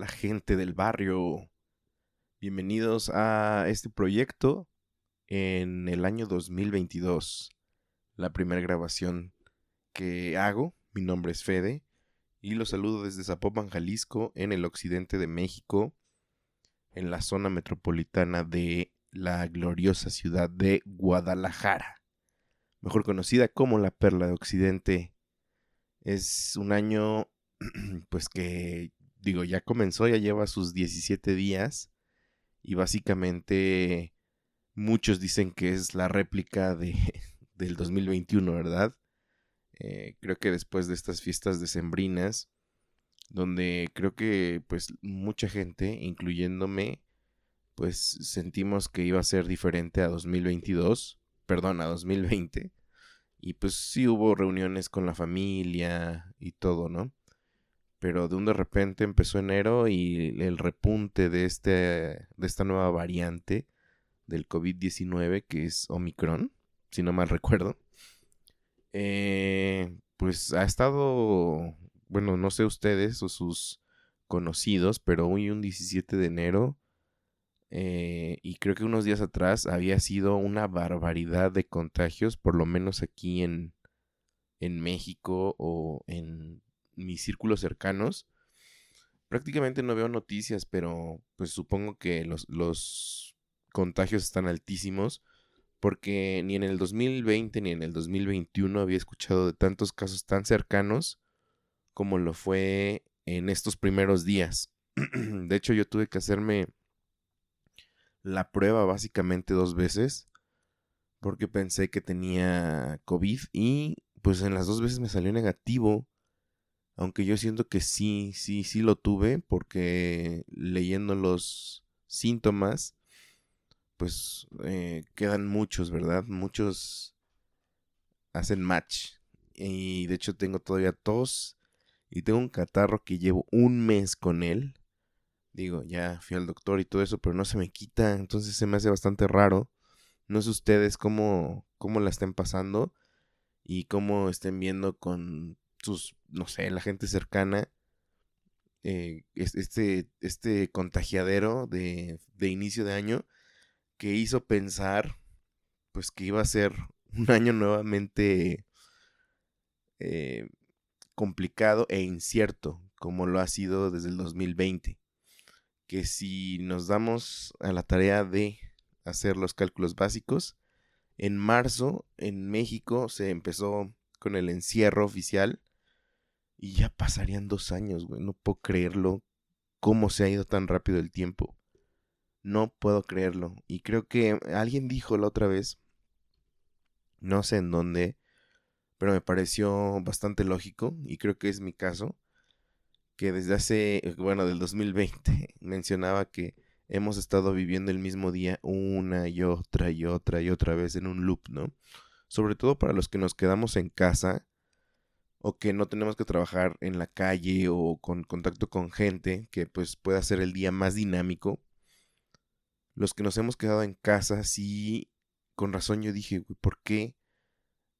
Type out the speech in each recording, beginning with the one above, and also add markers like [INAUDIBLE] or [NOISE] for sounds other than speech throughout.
La gente del barrio. Bienvenidos a este proyecto en el año 2022. La primera grabación que hago. Mi nombre es Fede y los saludo desde Zapopan, Jalisco, en el occidente de México, en la zona metropolitana de la gloriosa ciudad de Guadalajara, mejor conocida como la Perla de Occidente. Es un año [CLEARS THROAT] pues que digo, ya comenzó, ya lleva sus 17 días y básicamente muchos dicen que es la réplica de, [LAUGHS] del 2021, ¿verdad? Eh, creo que después de estas fiestas decembrinas, donde creo que pues mucha gente, incluyéndome, pues sentimos que iba a ser diferente a 2022, perdón, a 2020. Y pues sí hubo reuniones con la familia y todo, ¿no? Pero de un de repente empezó enero y el repunte de, este, de esta nueva variante del COVID-19 que es Omicron, si no mal recuerdo, eh, pues ha estado, bueno, no sé ustedes o sus conocidos, pero hoy un 17 de enero eh, y creo que unos días atrás había sido una barbaridad de contagios, por lo menos aquí en, en México o en mis círculos cercanos, prácticamente no veo noticias, pero pues supongo que los, los contagios están altísimos porque ni en el 2020 ni en el 2021 había escuchado de tantos casos tan cercanos como lo fue en estos primeros días. [CLEARS THROAT] de hecho, yo tuve que hacerme la prueba básicamente dos veces porque pensé que tenía COVID y pues en las dos veces me salió negativo aunque yo siento que sí, sí, sí lo tuve, porque leyendo los síntomas, pues eh, quedan muchos, ¿verdad? Muchos hacen match. Y de hecho tengo todavía tos y tengo un catarro que llevo un mes con él. Digo, ya fui al doctor y todo eso, pero no se me quita, entonces se me hace bastante raro. No sé ustedes cómo, cómo la estén pasando y cómo estén viendo con sus, no sé, la gente cercana, eh, este, este contagiadero de, inicio de año que hizo pensar pues que iba a ser [LAUGHS] un año nuevamente eh, complicado e incierto como lo ha sido desde el 2020 que si nos damos a la tarea de hacer los cálculos básicos en marzo en México se empezó con el encierro oficial y ya pasarían dos años, güey. No puedo creerlo. ¿Cómo se ha ido tan rápido el tiempo? No puedo creerlo. Y creo que alguien dijo la otra vez, no sé en dónde, pero me pareció bastante lógico, y creo que es mi caso, que desde hace, bueno, del 2020 [LAUGHS] mencionaba que hemos estado viviendo el mismo día una y otra y otra y otra vez en un loop, ¿no? Sobre todo para los que nos quedamos en casa o que no tenemos que trabajar en la calle o con contacto con gente que pues pueda hacer el día más dinámico. Los que nos hemos quedado en casa, sí, con razón yo dije, ¿por qué?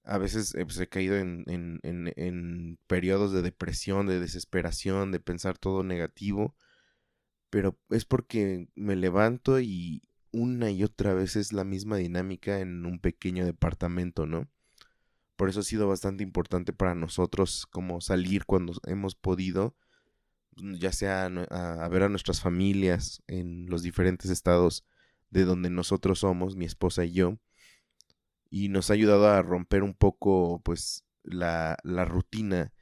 A veces eh, pues, he caído en, en, en, en periodos de depresión, de desesperación, de pensar todo negativo. pero es porque me levanto y una y otra vez es la misma dinámica en un pequeño departamento, ¿no? Por eso ha sido bastante importante para nosotros como salir cuando hemos podido, mm, ya sea a, ver a nuestras familias en los diferentes estados de donde nosotros somos, mi esposa y yo, y nos ha ayudado a romper un poco pues la, la rutina.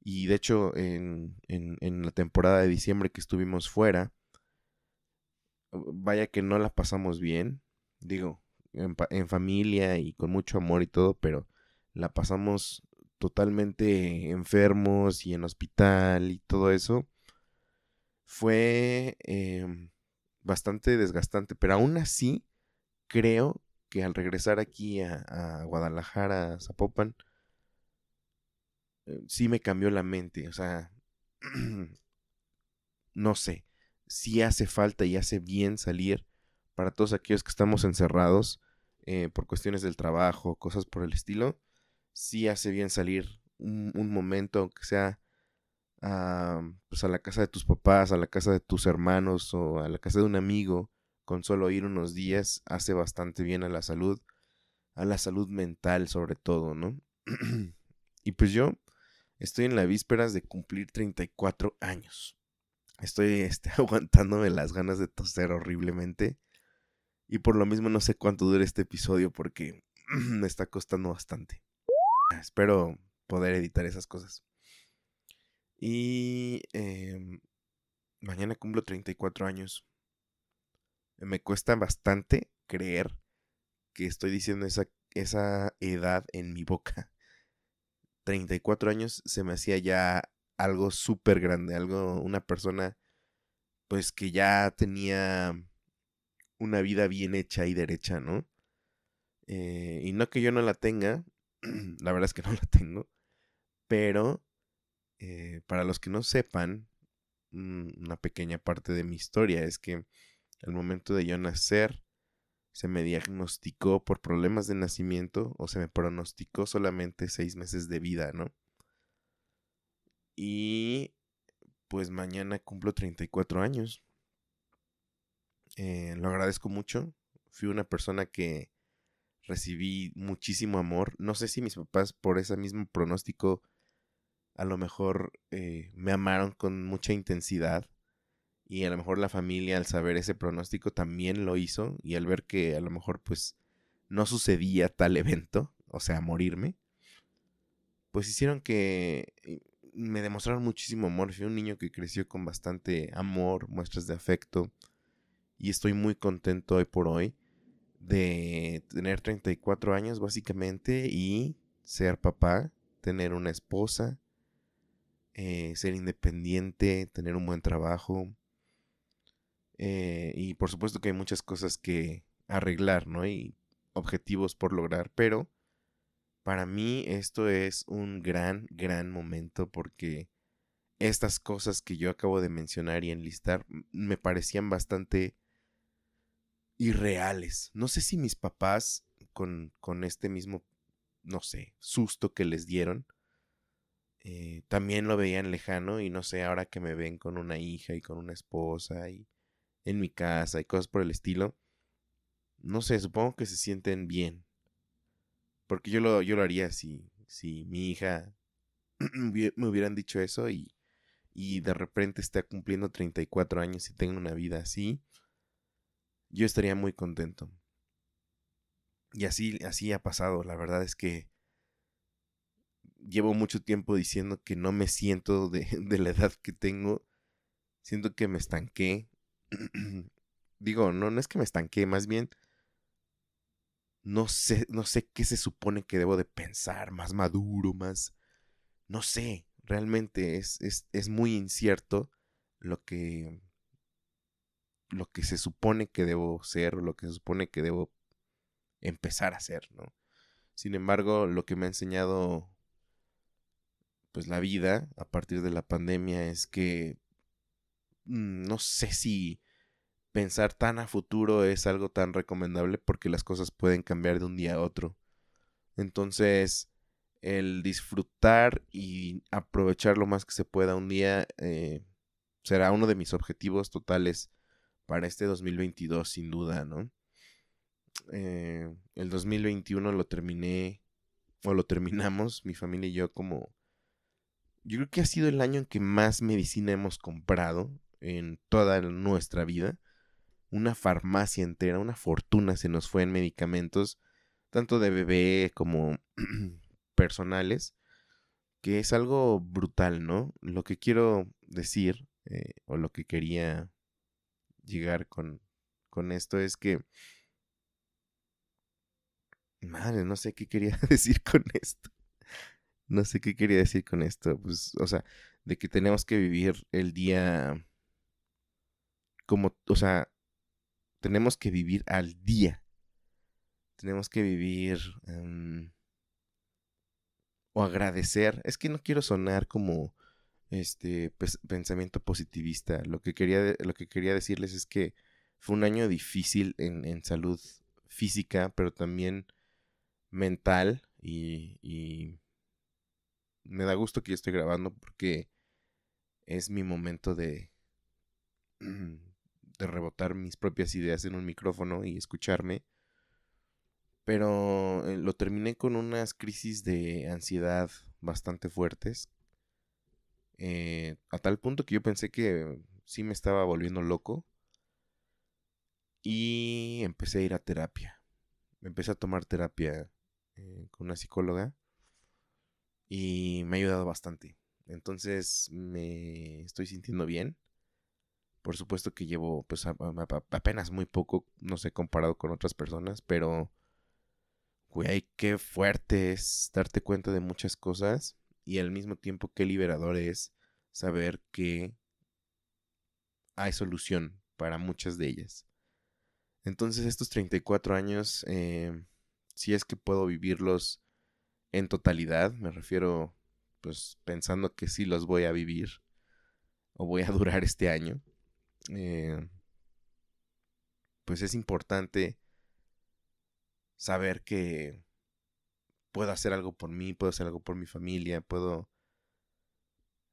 Y de hecho en, en, la temporada de diciembre que estuvimos fuera, vaya que no la pasamos bien, digo, en, en familia y con mucho amor y todo, pero la pasamos totalmente enfermos y en hospital y todo eso, fue em, bastante desgastante, pero aún así creo que al regresar aquí a, Guadalajara, a Zapopan, eh, sí me cambió la mente, o sea, [CLEARS THROAT] no sé, si hace falta y hace bien salir para todos aquellos que estamos encerrados eh, por cuestiones del trabajo, cosas por el estilo sí hace bien salir un, momento, aunque sea a, pues a la casa de tus papás, a la casa de tus hermanos o a la casa de un amigo, con solo ir unos días, hace bastante bien a la salud, a la salud mental sobre todo, ¿no? [CLEARS THROAT] y pues yo estoy en la vísperas de cumplir 34 años. Estoy este, [LAUGHS] aguantándome las ganas de toser horriblemente. Y por lo mismo no sé cuánto dure este episodio porque [CLEARS THROAT] me está costando bastante. Espero poder editar esas cosas. Y em, mañana cumplo 34 años. Me cuesta bastante creer que estoy diciendo esa, esa edad en mi boca. 34 años se me hacía ya algo súper grande, algo, una persona pues que ya tenía una vida bien hecha y derecha, ¿no? Eh, y no que yo no la tenga, [CLEARS THROAT] la verdad es que no [LAUGHS] la tengo. Pero, eh, para los que no sepan, mm, una pequeña parte de mi historia es que al momento de yo nacer, se me diagnosticó por problemas de nacimiento o se me pronosticó solamente seis meses de vida, ¿no? Y pues mañana cumplo 34 años. Eh, lo agradezco mucho. Fui una persona que recibí muchísimo amor. No sé si mis papás por ese mismo pronóstico a lo mejor eh, me amaron con mucha intensidad y a lo mejor la familia al saber ese pronóstico también lo hizo y al ver que a lo mejor pues no sucedía tal evento, o sea, morirme, pues hicieron que eh, me demostraron muchísimo amor. Fui un niño que creció con bastante amor, muestras de afecto y estoy muy contento hoy por hoy de tener 34 años básicamente y ser papá, tener una esposa, eh, ser independiente, tener un buen trabajo. Eh, y por supuesto que hay muchas cosas que arreglar, ¿no? Y objetivos por lograr, pero para mí esto es un gran, gran momento porque estas cosas que yo acabo de mencionar y enlistar me parecían bastante irreales. No sé si mis papás, con, con este mismo, no sé, susto que les dieron, eh, también lo veían lejano y no sé, ahora que me ven con una hija y con una esposa y en mi casa y cosas por el estilo, no sé, supongo que se sienten bien. Porque yo lo, yo lo haría si, si mi hija [CLEARS THROAT] me hubieran dicho eso y, y de repente está cumpliendo 34 años y tengo una vida así yo estaría muy contento. Y así, así ha pasado. La verdad es que llevo mucho tiempo diciendo que no me siento de, [LAUGHS] de la edad que tengo. Siento que me estanqué. [CLEARS THROAT] Digo, no, no es que me estanqué, más bien no sé, no sé qué se supone que debo de pensar, más maduro, más... No sé, realmente es, es, es muy incierto lo que, lo que se supone que debo ser o lo que se supone que debo empezar a hacer, ¿no? Sin embargo, lo que me ha enseñado pues la vida a partir de la pandemia es que mm, no sé si pensar tan a futuro es algo tan recomendable porque las cosas pueden cambiar de un día a otro. Entonces, el disfrutar y aprovechar lo más que se pueda un día eh, será uno de mis objetivos totales para este 2022, sin duda, ¿no? Eh, el 2021 lo terminé, o lo terminamos, mi familia y yo, como... Yo creo que ha sido el año en que más medicina hemos comprado en toda nuestra vida. Una farmacia entera, una fortuna se nos fue en medicamentos, tanto de bebé como [CLEARS THROAT] personales, que es algo brutal, ¿no? Lo que quiero decir, eh, o lo que quería llegar con, con esto es que... Madre, no sé qué quería [LAUGHS] decir con esto. No sé qué quería decir con esto. Pues, o sea, de que tenemos que vivir el día como, o sea, tenemos que vivir al día. Tenemos que vivir em, o agradecer. Es que no quiero sonar como este pensamiento positivista. Lo que quería, lo que quería decirles es que fue un año difícil en, en salud física, pero también mental y, y me da gusto que yo estoy grabando porque es mi momento de de rebotar mis propias ideas en un micrófono y escucharme. Pero eh, lo terminé con unas crisis de ansiedad bastante fuertes. Eh, a tal punto que yo pensé que sí me estaba volviendo loco. Y empecé a ir a terapia. Empecé a tomar terapia eh, con una psicóloga. Y me ha ayudado bastante. Entonces me estoy sintiendo bien. Por supuesto que llevo pues apenas muy poco, no sé, comparado con otras personas, pero güey, qué fuerte es darte cuenta de muchas cosas y al mismo tiempo qué liberador es saber que hay solución para muchas de ellas. Entonces estos 34 años, eh, si es que puedo vivirlos en totalidad, me refiero pues pensando que sí los voy a vivir o voy a [LAUGHS] durar este año. Eh, pues es importante saber que puedo hacer algo por mí, puedo hacer algo por mi familia, puedo,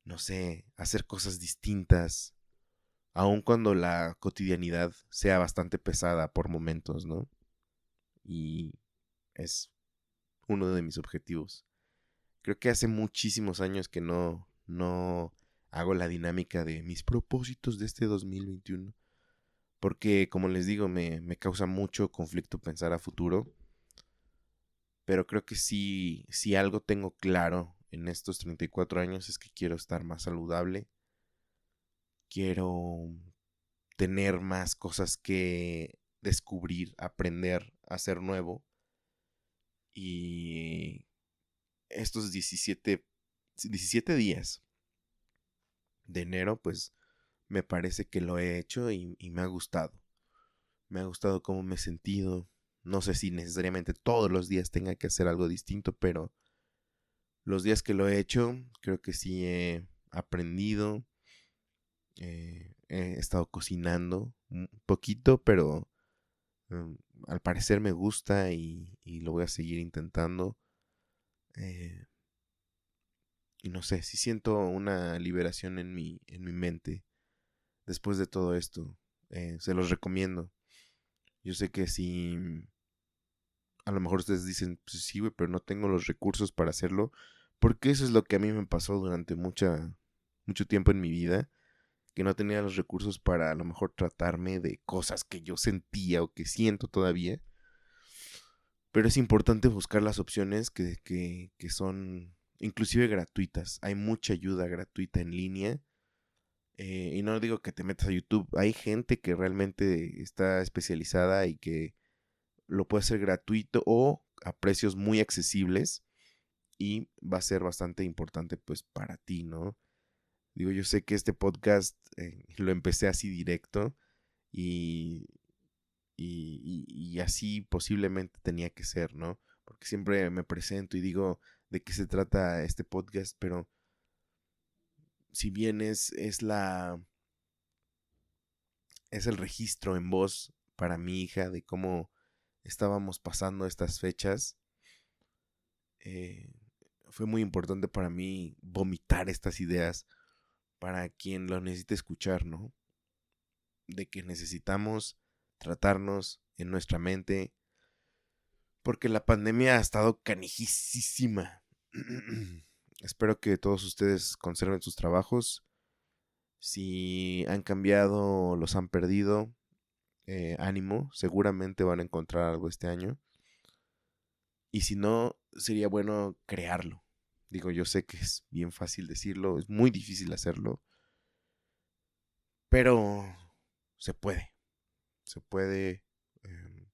no sé, hacer cosas distintas, aun cuando la cotidianidad sea bastante pesada por momentos, ¿no? Y es uno de mis objetivos. Creo que hace muchísimos años que no, no hago la dinámica de mis propósitos de este 2021. Porque, como les digo, me, causa mucho conflicto pensar a futuro. Pero creo que sí, si algo tengo claro en estos 34 años es que quiero estar más saludable. Quiero tener más cosas que descubrir, aprender, hacer nuevo. Y estos 17, 17 días de enero, pues me parece que lo he hecho y, me ha gustado. Me ha gustado cómo me he sentido. No sé si necesariamente todos los días tenga que hacer algo distinto, pero los días que lo he hecho, creo que sí he aprendido. Eh, he estado cocinando un poquito, pero em, al parecer me gusta y, lo voy a seguir intentando. Eh, y no sé, si siento una liberación en mi, en mi mente después de todo esto. Eh, se los recomiendo. Yo sé que si a lo mejor ustedes dicen, pues sí, pero no tengo los recursos para hacerlo. Porque eso es lo que a mí me pasó durante mucha, mucho tiempo en mi vida. Que no tenía los recursos para a lo mejor tratarme de cosas que yo sentía o que siento todavía. Pero es importante buscar las opciones que, que, que son inclusive gratuitas. Hay mucha ayuda gratuita en línea. Eh, y no digo que te metas a YouTube. Hay gente que realmente está especializada y que lo puede hacer gratuito o a precios muy accesibles. Y va a ser bastante importante pues para ti, ¿no? Digo, yo sé que este podcast eh, [LAUGHS] lo empecé así directo y, y, y así posiblemente tenía que ser, ¿no? Porque siempre me presento y digo, de qué se trata este podcast, pero si bien es, es la es el registro en voz para mi hija de cómo estábamos pasando estas fechas. Eh, fue muy importante para mí vomitar estas ideas para quien lo necesite escuchar, ¿no? De que necesitamos tratarnos en nuestra mente, porque la pandemia ha estado canijísima. [CLEARS THROAT] Espero que todos ustedes conserven sus trabajos. Si han cambiado, los han perdido, eh, ánimo, seguramente van a encontrar algo este año. Y si no, sería bueno crearlo. Digo, yo sé que es bien fácil decirlo, es muy difícil hacerlo. Pero se puede. Se puede. Em,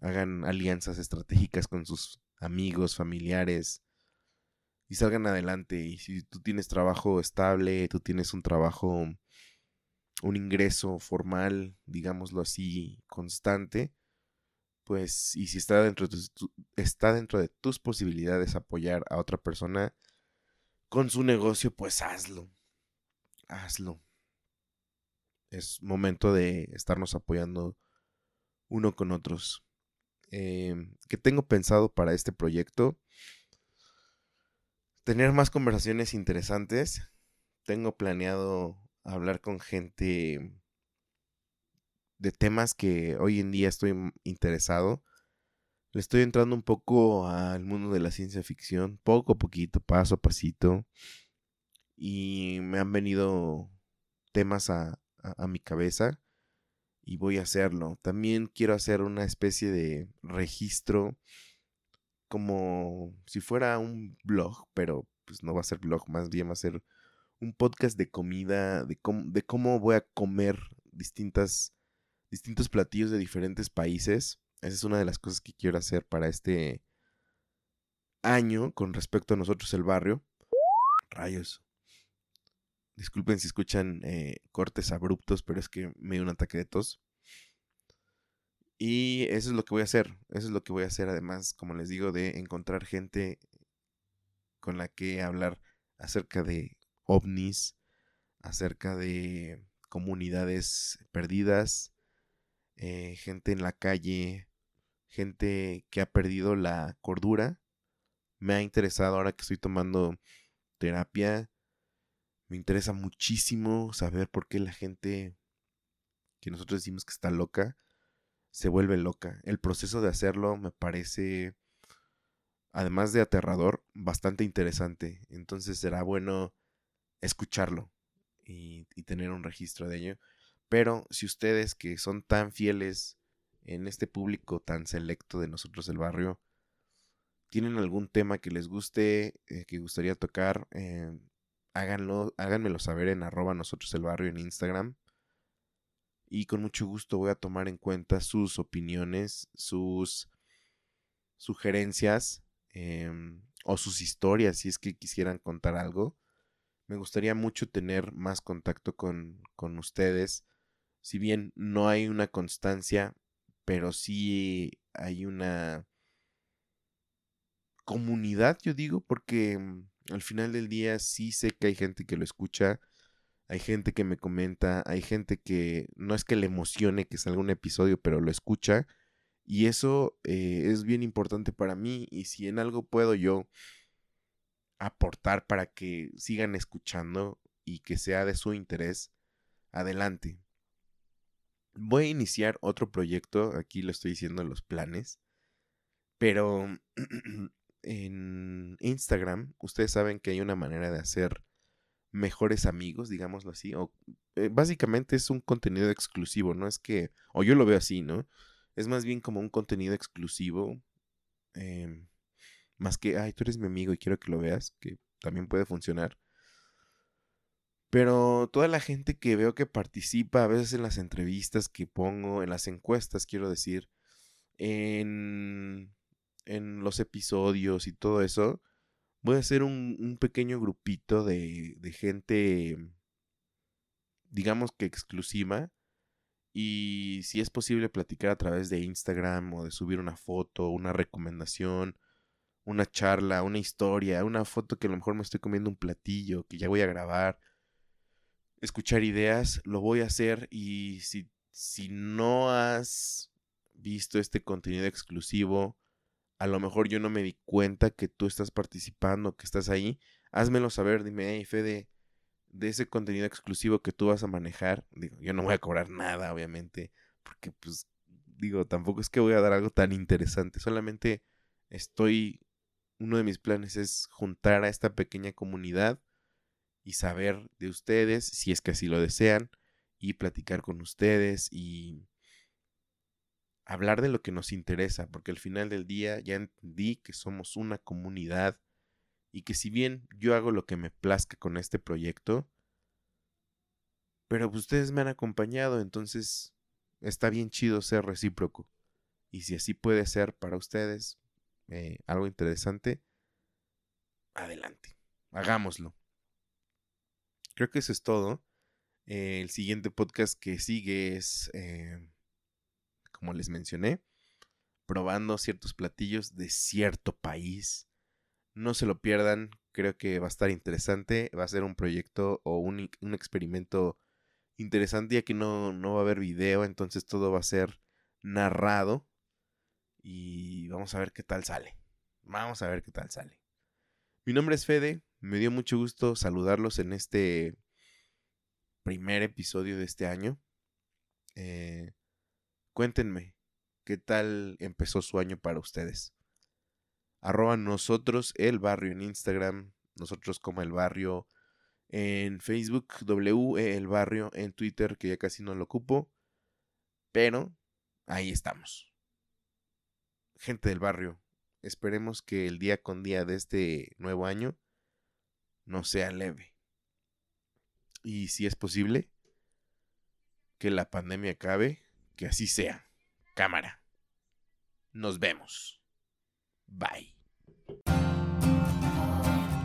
hagan alianzas estratégicas con sus amigos, familiares. Y salgan adelante. Y si tú tienes trabajo estable, tú tienes un trabajo, un ingreso formal, digámoslo así, constante, pues, y si está dentro de, está dentro de tus posibilidades apoyar a otra persona con su negocio, pues hazlo. Hazlo. Es momento de estarnos apoyando uno con otros. Eh, ¿Qué tengo pensado para este proyecto? Tener más conversaciones interesantes. Tengo planeado hablar con gente de temas que hoy en día estoy interesado. Le estoy entrando un poco al mundo de la ciencia ficción, poco a poquito, paso a pasito. Y me han venido temas a, a, mi cabeza y voy a hacerlo. También quiero hacer una especie de registro como si fuera un blog, pero pues no va a ser blog, más bien va a ser un podcast de comida, de cómo, de cómo voy a comer distintas distintos platillos de diferentes países. Esa es una de las cosas que quiero hacer para este año con respecto a nosotros el barrio. Rayos. Disculpen si escuchan eh, cortes abruptos, pero es que me dio un ataque de tos. Y eso es lo que voy a hacer. Eso es lo que voy a hacer, además, como les digo, de encontrar gente con la que hablar acerca de ovnis, acerca de comunidades perdidas, eh, gente en la calle, gente que ha perdido la cordura. Me ha interesado ahora que estoy tomando terapia. Me interesa muchísimo saber por qué la gente que nosotros decimos que está loca se vuelve loca. El proceso de hacerlo me parece, además de aterrador, bastante interesante. Entonces será bueno escucharlo y, tener un registro de ello. Pero si ustedes que son tan fieles en este público tan selecto de nosotros el barrio, tienen algún tema que les guste, eh, que gustaría tocar, eh, háganlo, háganmelo saber en arroba nosotros el barrio en Instagram. Y con mucho gusto voy a tomar en cuenta sus opiniones, sus sugerencias em, o sus historias si es que quisieran contar algo. Me gustaría mucho tener más contacto con, con ustedes si bien no hay una constancia, pero sí hay una comunidad, yo digo, porque mm, al final del día sí sé que hay gente que lo escucha, hay gente que me comenta, hay gente que no es que le emocione que salga un episodio, pero lo escucha. Y eso eh, es bien importante para mí. Y si en algo puedo yo aportar para que sigan escuchando y que sea de su interés, adelante voy a iniciar otro proyecto, aquí lo estoy diciendo los planes, pero [CLEARS THROAT] en Instagram ustedes saben que hay una manera de hacer mejores amigos, digámoslo así, o eh, básicamente es un contenido exclusivo, no es que, o yo lo veo así, ¿no? Es más bien como un contenido exclusivo, em, más que, ay, tú eres mi amigo y quiero que lo veas, que también puede funcionar. Pero toda la gente que veo que participa a veces en las entrevistas que pongo, en las encuestas, quiero decir, en, en los episodios y todo eso, voy a hacer un, un pequeño grupito de, de gente, digamos que exclusiva. Y si es posible platicar a través de Instagram o de subir una foto, una recomendación, una charla, una historia, una foto que a lo mejor me estoy comiendo un platillo que ya voy a grabar escuchar ideas, lo voy a hacer y si, si no has visto este contenido exclusivo, a lo mejor yo no me di cuenta que tú estás participando, que estás ahí, házmelo saber, dime, hey Fede, de ese contenido exclusivo que tú vas a manejar. Digo, yo no voy a cobrar nada, obviamente, porque pues digo, tampoco es que voy a dar algo tan interesante, solamente estoy, uno de mis planes es juntar a esta pequeña comunidad y saber de ustedes, si es que así lo desean, y platicar con ustedes y hablar de lo que nos interesa, porque al final del día ya entendí que somos una comunidad y que si bien yo hago lo que me plazca con este proyecto, pero pues, ustedes me han acompañado, entonces está bien chido ser recíproco. Y si así puede ser para ustedes eh, algo interesante, adelante, hagámoslo. Creo que eso es todo. Eh, el siguiente podcast que sigue es, eh, como les mencioné, probando ciertos platillos de cierto país. No se lo pierdan, creo que va a estar interesante. Va a ser un proyecto o un, un experimento interesante ya que no, no va a haber video, entonces todo va a ser narrado. Y vamos a ver qué tal sale. Vamos a ver qué tal sale. Mi nombre es Fede, me dio mucho gusto saludarlos en este primer episodio de este año. Eh, cuéntenme, ¿qué tal empezó su año para ustedes? Arroba nosotros el barrio en Instagram, nosotros como el barrio en Facebook, W e, el barrio, en Twitter, que ya casi no lo ocupo, pero ahí estamos. Gente del barrio, esperemos que el día con día de este nuevo año no sea leve. Y si es posible, que la pandemia acabe, que así sea. Cámara. Nos vemos. Bye.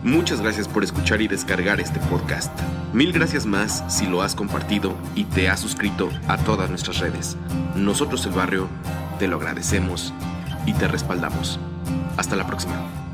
Muchas gracias por escuchar y descargar este podcast. Mil gracias más si lo has compartido y te has suscrito a todas nuestras redes. Nosotros el barrio te lo agradecemos y te respaldamos. Hasta la próxima.